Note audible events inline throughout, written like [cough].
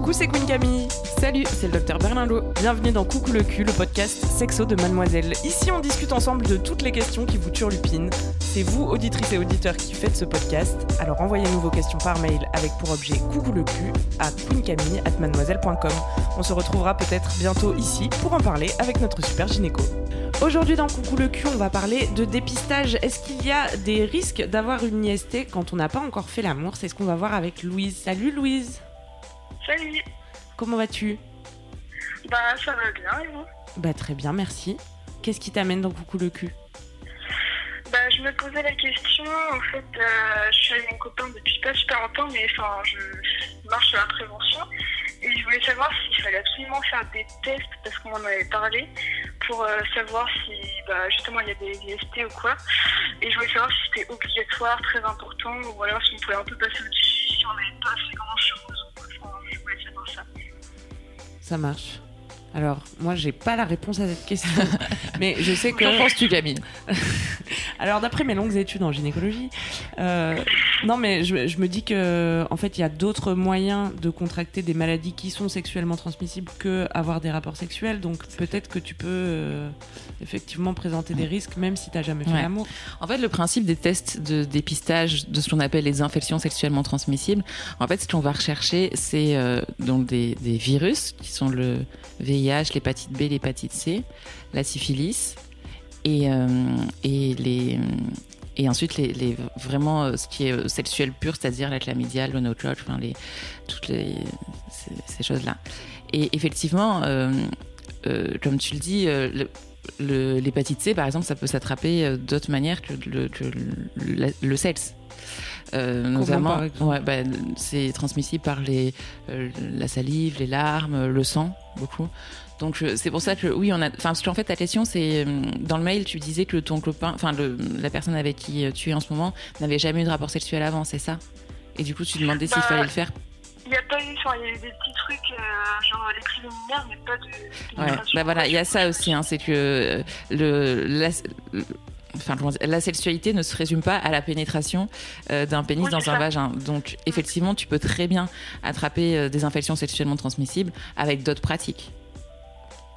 Coucou, c'est Queen Camille. Salut, c'est le docteur Berlinlot. Bienvenue dans Coucou le cul, le podcast sexo de Mademoiselle. Ici, on discute ensemble de toutes les questions qui vous turlupinent. C'est vous, auditrices et auditeurs, qui faites ce podcast. Alors envoyez-nous vos questions par mail avec pour objet Coucou le cul à queencamille@mademoiselle.com. On se retrouvera peut-être bientôt ici pour en parler avec notre super gynéco. Aujourd'hui dans Coucou le cul, on va parler de dépistage. Est-ce qu'il y a des risques d'avoir une IST quand on n'a pas encore fait l'amour? C'est ce qu'on va voir avec Louise. Salut Louise. Salut. Comment vas-tu? Bah ça va bien et vous? Bah très bien, merci. Qu'est-ce qui t'amène dans Coucou le cul? Bah je me posais la question, en fait euh, je suis avec mon copain depuis pas super longtemps mais enfin je marche sur la prévention et je voulais savoir s'il fallait absolument faire des tests parce qu'on en avait parlé pour euh, savoir si bah, justement il y a des IST ou quoi et je voulais savoir si c'était obligatoire, très important ou alors si on pouvait un peu passer au-dessus si on n'avait pas fait grand Ça marche. Alors, moi, j'ai pas la réponse à cette question, [laughs] mais je sais que. Qu'en penses-tu, Camille? [laughs] Alors, d'après mes longues études en gynécologie, euh, non, mais je, je me dis que, en fait, il y a d'autres moyens de contracter des maladies qui sont sexuellement transmissibles que avoir des rapports sexuels. Donc, peut-être que tu peux euh, effectivement présenter des risques, même si t'as jamais fait Ouais. l'amour. En fait, le principe des tests de dépistage de ce qu'on appelle les infections sexuellement transmissibles, en fait, ce qu'on va rechercher, c'est euh, donc des, des virus qui sont le VIH, l'hépatite B, l'hépatite C, la syphilis et, euh, et les et ensuite les, les vraiment euh, ce qui est euh, sexuel pur, c'est-à-dire la chlamydia, le no enfin les toutes les ces, ces choses-là. Et effectivement, euh, euh, comme tu le dis, l'hépatite C, par exemple, ça peut s'attraper d'autres manières que le, que le, la- le sexe. Euh, notamment, ouais, bah, c'est transmissible par les, euh, la salive, les larmes, le sang, beaucoup. Donc c'est pour ça que oui, on a. Enfin, parce qu'en fait, ta question, c'est euh, dans le mail, tu disais que ton copain, enfin, la personne avec qui euh, tu es en ce moment, n'avait jamais eu de rapport sexuel avant, c'est ça? Et du coup, tu demandais s'il Bah, fallait le faire? Il n'y a pas eu, enfin, il y a eu des petits trucs, euh, genre les préliminaires, mais pas de. Ouais, bah voilà, il y a ça aussi, hein, c'est que euh, le, la, le- enfin, la sexualité ne se résume pas à la pénétration euh, d'un pénis Oui, dans un ça. vagin. Donc, effectivement, tu peux très bien attraper euh, des infections sexuellement transmissibles avec d'autres pratiques.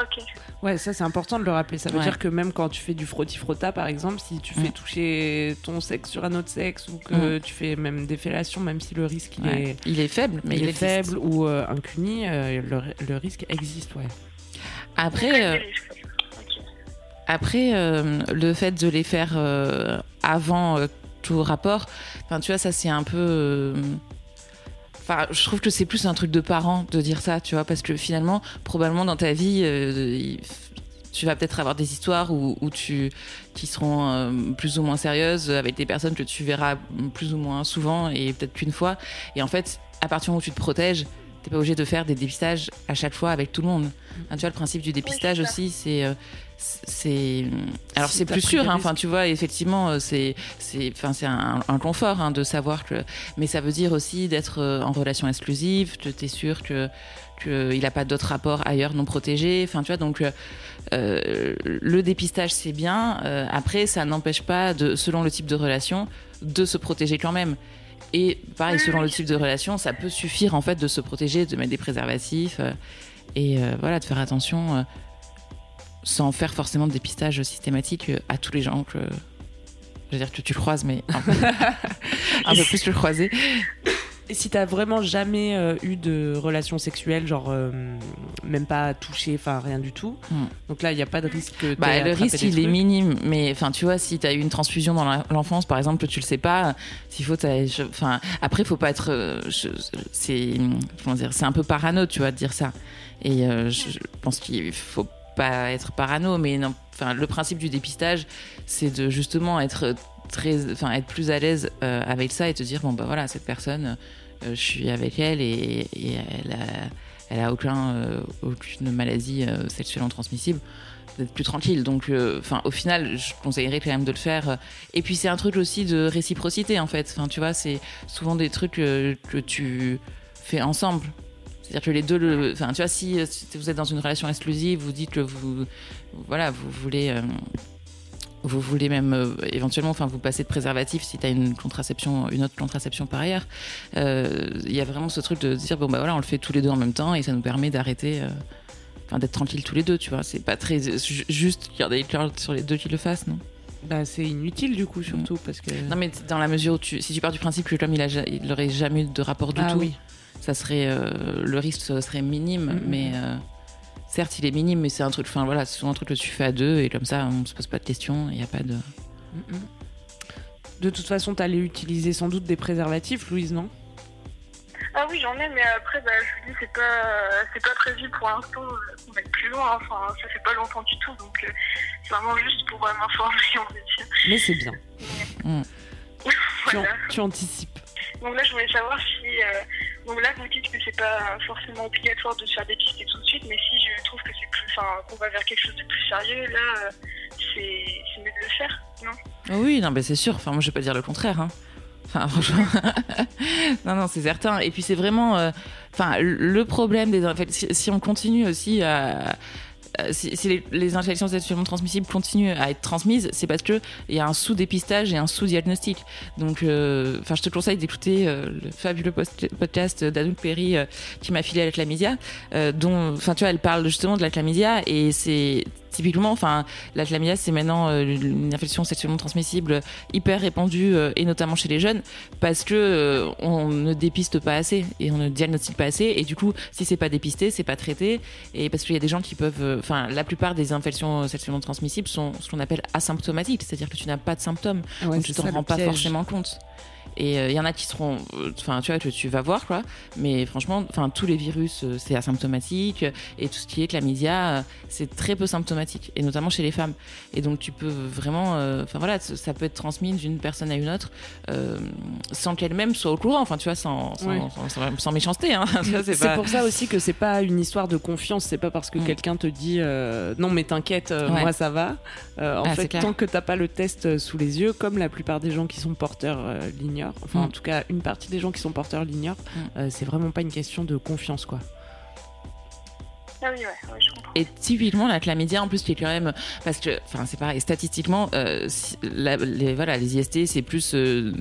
Ok. Ouais, ça c'est important de le rappeler. Ça veut Ouais. dire que même quand tu fais du frotti-frotta, par exemple, si tu fais Mm. toucher ton sexe sur un autre sexe ou que tu fais même des fellations, même si le risque il Ouais. est, Il est faible, mais il il, est existe. faible ou euh, un cuni, euh, le, le risque existe, ouais. Après, euh. Après, euh, le fait de les faire euh, avant euh, tout rapport, enfin, tu vois, ça c'est un peu. Enfin, je trouve que c'est plus un truc de parents de dire ça, tu vois, parce que finalement, probablement dans ta vie, euh, tu vas peut-être avoir des histoires où, où tu, qui seront euh, plus ou moins sérieuses avec des personnes que tu verras plus ou moins souvent et peut-être qu'une fois. Et en fait, à partir du moment où tu te protèges, t'es pas obligé de faire des dépistages à chaque fois avec tout le monde. Hein, tu vois, le principe du dépistage aussi, c'est. euh, c'est alors c'est plus sûr hein. enfin tu vois effectivement euh, c'est c'est enfin c'est un, un confort hein, de savoir que mais ça veut dire aussi d'être euh, en relation exclusive que tu es sûr que qu'il n'a pas d'autres rapports ailleurs non protégés. Enfin tu vois donc euh, le dépistage c'est bien. Euh, après ça n'empêche pas de selon le type de relation de se protéger quand même. Et pareil selon le type de relation ça peut suffire en fait de se protéger de mettre des préservatifs euh, et voilà de faire attention sans faire forcément de dépistage systématique euh, à tous les gens que je veux dire que tu croises mais un peu, [laughs] un peu plus que croiser Et si t'as vraiment jamais euh, eu de relation sexuelle, genre euh, même pas touché, enfin rien du tout, Hmm. donc là il n'y a pas de risque que Bah, le risque, il est minime. Mais enfin, tu vois, si tu as eu une transfusion dans l'enfance, par exemple, tu le sais pas, s'il faut, t'as- enfin, après, faut pas être, euh, c'est, comment dire, c'est un peu parano, tu vois, de dire ça. Et je, je pense qu'il faut pas être parano, mais enfin, le principe du dépistage, c'est de justement être très, enfin, être plus à l'aise euh, avec ça et te dire, bon, bah voilà, cette personne, euh, je suis avec elle et, elle a, elle a euh, aucune maladie sexuellement transmissible. d'être plus tranquille. Donc, enfin, au final, je conseillerais quand même de le faire. Et puis, c'est un truc aussi de réciprocité, en fait. Enfin, tu vois, c'est souvent des trucs que tu fais ensemble. C'est-à-dire que les deux, le, enfin, tu vois, si, euh, si vous êtes dans une relation exclusive, vous dites que vous, voilà, vous voulez, euh, vous voulez même euh, éventuellement, enfin, vous passez de préservatif si tu as une contraception, une autre contraception par ailleurs. Euh, Il y a vraiment ce truc de dire bon bah voilà, on le fait tous les deux en même temps et ça nous permet d'arrêter. Enfin, d'être tranquille tous les deux, tu vois. C'est pas très ju- juste qu'il y en ait sur les deux qui le fassent, non? Bah, c'est inutile du coup, surtout parce que. Non, mais dans la mesure où tu, si tu pars du principe que l'homme il, a il aurait jamais eu de rapport du Ah tout, oui. Ça serait euh, le risque serait minime, Mhm. mais euh, certes il est minime, mais c'est un truc, enfin voilà, c'est souvent un truc que tu fais à deux et comme ça on se pose pas de questions, il y a pas de. Mhm. De toute façon, t'allais utiliser sans doute des préservatifs, Louise, non? Ah oui, j'en ai, mais après, bah, je vous dis, c'est pas, c'est pas prévu pour l'instant euh, qu'on aille plus loin. Enfin, ça fait pas longtemps du tout, donc euh, c'est vraiment juste pour euh, m'informer, on va dire. Mais c'est bien. [laughs] Tu, an- Voilà. tu anticipes. Donc là, je voulais savoir si. Donc là, vous dites que c'est pas forcément obligatoire de se faire dépister tout de suite, mais si je trouve que c'est plus. Enfin, qu'on va vers quelque chose de plus sérieux, là, c'est c'est mieux de le faire, non? Oh oui, non, mais c'est sûr. Enfin, moi, je vais pas dire le contraire. Hein. Enfin, [laughs] franchement, [laughs] non, non, c'est certain. Et puis, c'est vraiment, euh, enfin, le problème des, en fait, si, on continue aussi à- si, si les, les infections sexuellement transmissibles continuent à être transmises, c'est parce que il y a un sous-dépistage et un sous-diagnostic. Donc, euh, enfin, je te conseille d'écouter euh, le fabuleux podcast d'Anouk Perry euh, qui m'a filé à la chlamydia, euh, dont, enfin, tu vois, elle parle justement de la chlamydia et c'est typiquement, enfin, la chlamydia, c'est maintenant euh, une infection sexuellement transmissible hyper répandue euh, et notamment chez les jeunes parce que euh, on ne dépiste pas assez et on ne diagnostique pas assez et du coup, si c'est pas dépisté, c'est pas traité et parce qu'il y a des gens qui peuvent, enfin, la plupart des infections sexuellement transmissibles sont ce qu'on appelle asymptomatiques, c'est-à-dire que tu n'as pas de symptômes, Ouais, donc tu t'en rends pas piège. forcément compte. Et euh, il y en a qui seront, euh, enfin, tu vois, que tu vas voir, quoi. Mais franchement, enfin, tous les virus, euh, c'est asymptomatique. Et tout ce qui est chlamydia, euh, c'est très peu symptomatique. Et notamment chez les femmes. Et donc, tu peux vraiment, euh, enfin, voilà, ça peut être transmis d'une personne à une autre euh, sans qu'elle-même soit au courant. Enfin, tu vois, sans, sans, méchanceté. Hein. [laughs] C'est pas- pour ça aussi que c'est pas une histoire de confiance. C'est pas parce que Mm. quelqu'un te dit euh, non mais t'inquiète, euh, Ouais. moi ça va. Euh, en Ah, fait, tant que t'as pas le test euh, sous les yeux, comme la plupart des gens qui sont porteurs euh, l'ignorent, enfin Mm. en tout cas une partie des gens qui sont porteurs l'ignorent, Mm. euh, c'est vraiment pas une question de confiance quoi. Ah. Et typiquement la chlamydia en plus qui est quand même parce que enfin c'est pareil statistiquement euh, les voilà les IST c'est plus euh,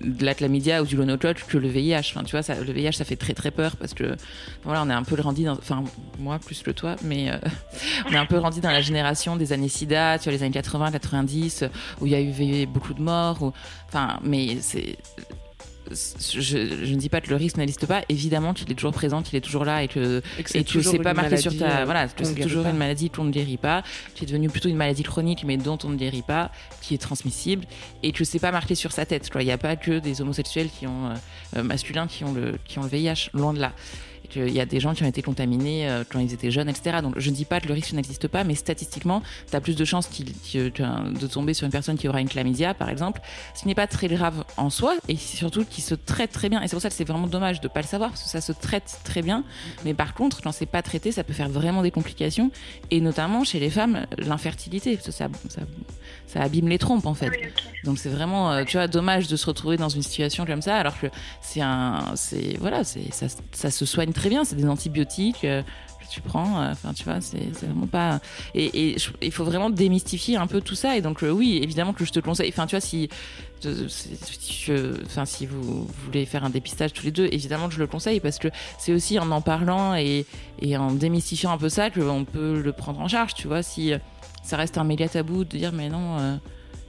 de la chlamydia ou du gonocoque que le VIH enfin tu vois le VIH ça fait très très peur parce que voilà on est un peu grandi dans enfin moi plus que toi mais euh, [laughs] on est un peu grandi dans la génération des années SIDA tu vois les années 80 90 où il y a eu beaucoup de morts enfin mais c'est je, je ne dis pas que le risque n'existe pas, évidemment qu'il est toujours présent, qu'il est toujours là et que et tu sais pas marqué sur ta voilà que c'est toujours une maladie qu'on ne guérit pas qui est devenue plutôt une maladie chronique mais dont on ne guérit pas qui est transmissible et que c'est pas marqué sur sa tête quoi. Il n'y a pas que des homosexuels qui ont euh, euh, masculins qui ont le qui ont le VIH loin de là qu'il y a des gens qui ont été contaminés euh, quand ils étaient jeunes etc donc je ne dis pas que le risque n'existe pas mais statistiquement tu as plus de chances de tomber sur une personne qui aura une chlamydia par exemple. Ce n'est pas très grave en soi et surtout qui se traite très bien. Et c'est pour ça que c'est vraiment dommage de pas le savoir parce que ça se traite très bien. Mais par contre, quand c'est pas traité, ça peut faire vraiment des complications, et notamment chez les femmes, l'infertilité, parce que ça, ça, ça abîme les trompes en fait. Oui. Donc c'est vraiment, euh, tu vois, dommage de se retrouver dans une situation comme ça, alors que c'est un, c'est voilà, c'est ça, ça se soigne très bien, c'est des antibiotiques. euh, tu prends, euh, enfin tu vois, c'est vraiment pas. Et, il faut vraiment démystifier un peu tout ça. Et donc euh, oui, évidemment que je te conseille. Enfin tu vois, si, enfin si vous voulez faire un dépistage tous les deux, évidemment que je le conseille parce que c'est aussi en en parlant et, en démystifiant un peu ça qu'on peut le prendre en charge. Tu vois, si ça reste un méga tabou de dire mais non.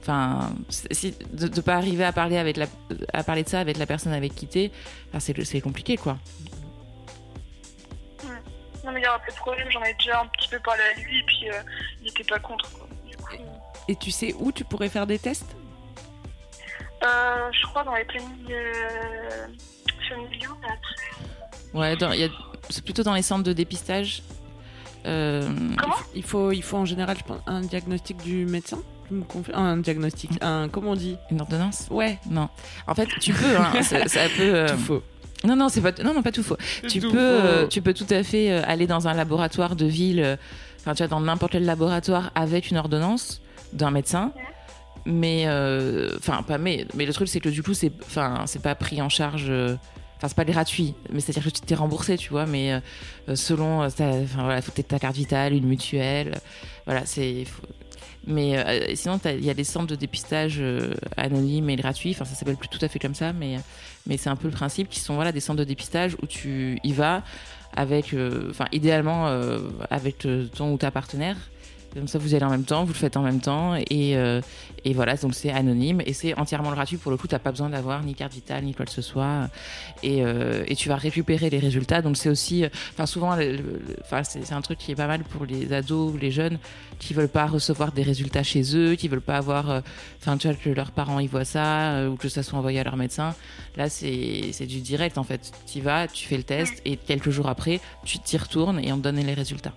Enfin, de ne pas arriver à parler avec la, à parler de ça avec la personne avec qui t'es, enfin, c'est compliqué quoi. Non, mais il n'y aura pas de problème, j'en ai déjà un petit peu parlé à lui, et puis euh, il n'était pas contre. Quoi. Du coup, Et tu sais où tu pourrais faire des tests? Euh, je crois dans les plannings euh, familiaux. Ouais, c'est plutôt dans les centres de dépistage. Euh, Comment? Il faut, il faut en général, je pense, un diagnostic du médecin. Un diagnostic, un comment on dit? Une ordonnance? Ouais, Non. En fait, tu peux. Hein, [laughs] ça, ça peut. euh, tout faux. Non, non, c'est pas. Non, non, pas tout faux. Tu Tout peux, euh, faux. tu peux tout à fait euh, aller dans un laboratoire de ville. euh, enfin, tu vois, dans n'importe quel laboratoire avec une ordonnance d'un médecin. Mais, euh, enfin, pas mais, mais le truc, c'est que du coup, c'est, enfin, c'est pas pris en charge. euh, Enfin, c'est pas gratuit, mais c'est-à-dire que tu t'es remboursé, tu vois, mais euh, selon, euh, enfin voilà, faut que ta carte vitale, une mutuelle, voilà, c'est. faut- Mais euh, sinon, il y a des centres de dépistage euh, anonymes et gratuits. Enfin, ça s'appelle plus tout à fait comme ça, mais mais c'est un peu le principe qui sont voilà des centres de dépistage où tu y vas avec, euh, idéalement avec ton ou ta partenaire. Comme ça, vous y allez en même temps, vous le faites en même temps, et, euh, et voilà, donc c'est anonyme et c'est entièrement gratuit. Pour le coup, t'as pas besoin d'avoir ni carte vitale ni quoi que ce soit, et, euh, et tu vas récupérer les résultats. Donc c'est aussi, euh, enfin souvent, enfin c'est un truc qui est pas mal pour les ados ou les jeunes qui veulent pas recevoir des résultats chez eux, qui veulent pas avoir, enfin tu vois que leurs parents y voient ça ou que ça soit envoyé à leur médecin. Là c'est c'est du direct en fait. Tu y vas, tu fais le test et quelques jours après, tu t'y retournes et on te donne les résultats.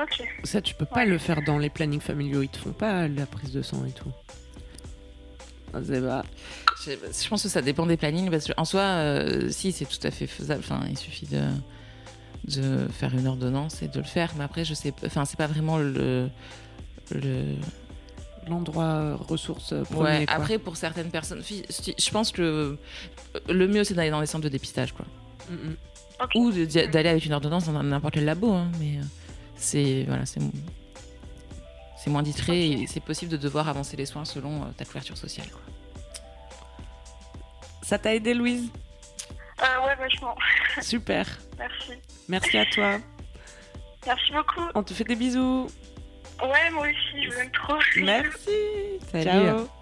Ok. Ça, tu peux pas le faire dans les plannings familiaux. Ils te font pas la prise de sang et tout. Ah, pas- Je, je pense que ça dépend des plannings parce qu'en soi, euh, si c'est tout à fait faisable. Enfin, il suffit de de faire une ordonnance et de le faire. Mais après, je sais, pas- enfin, c'est pas vraiment le le. L'endroit euh, ressources euh, premier, Ouais. quoi. Après, pour certaines personnes, je pense que le mieux c'est d'aller dans les centres de dépistage, quoi. Mm. Ou d'aller avec une ordonnance dans n'importe quel labo, hein, mais euh, c'est voilà, c'est c'est moins discret et c'est possible de devoir avancer les soins selon euh, ta couverture sociale. Quoi. Ça t'a aidé, Louise? Euh, ouais, vachement. [laughs] Super. Merci. Merci à toi. Merci beaucoup. On te fait des bisous. Ouais, moi aussi, je vous aime trop. Merci. Salut. Ciao.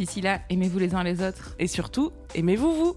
D'ici là, aimez-vous les uns les autres. Et surtout, aimez-vous vous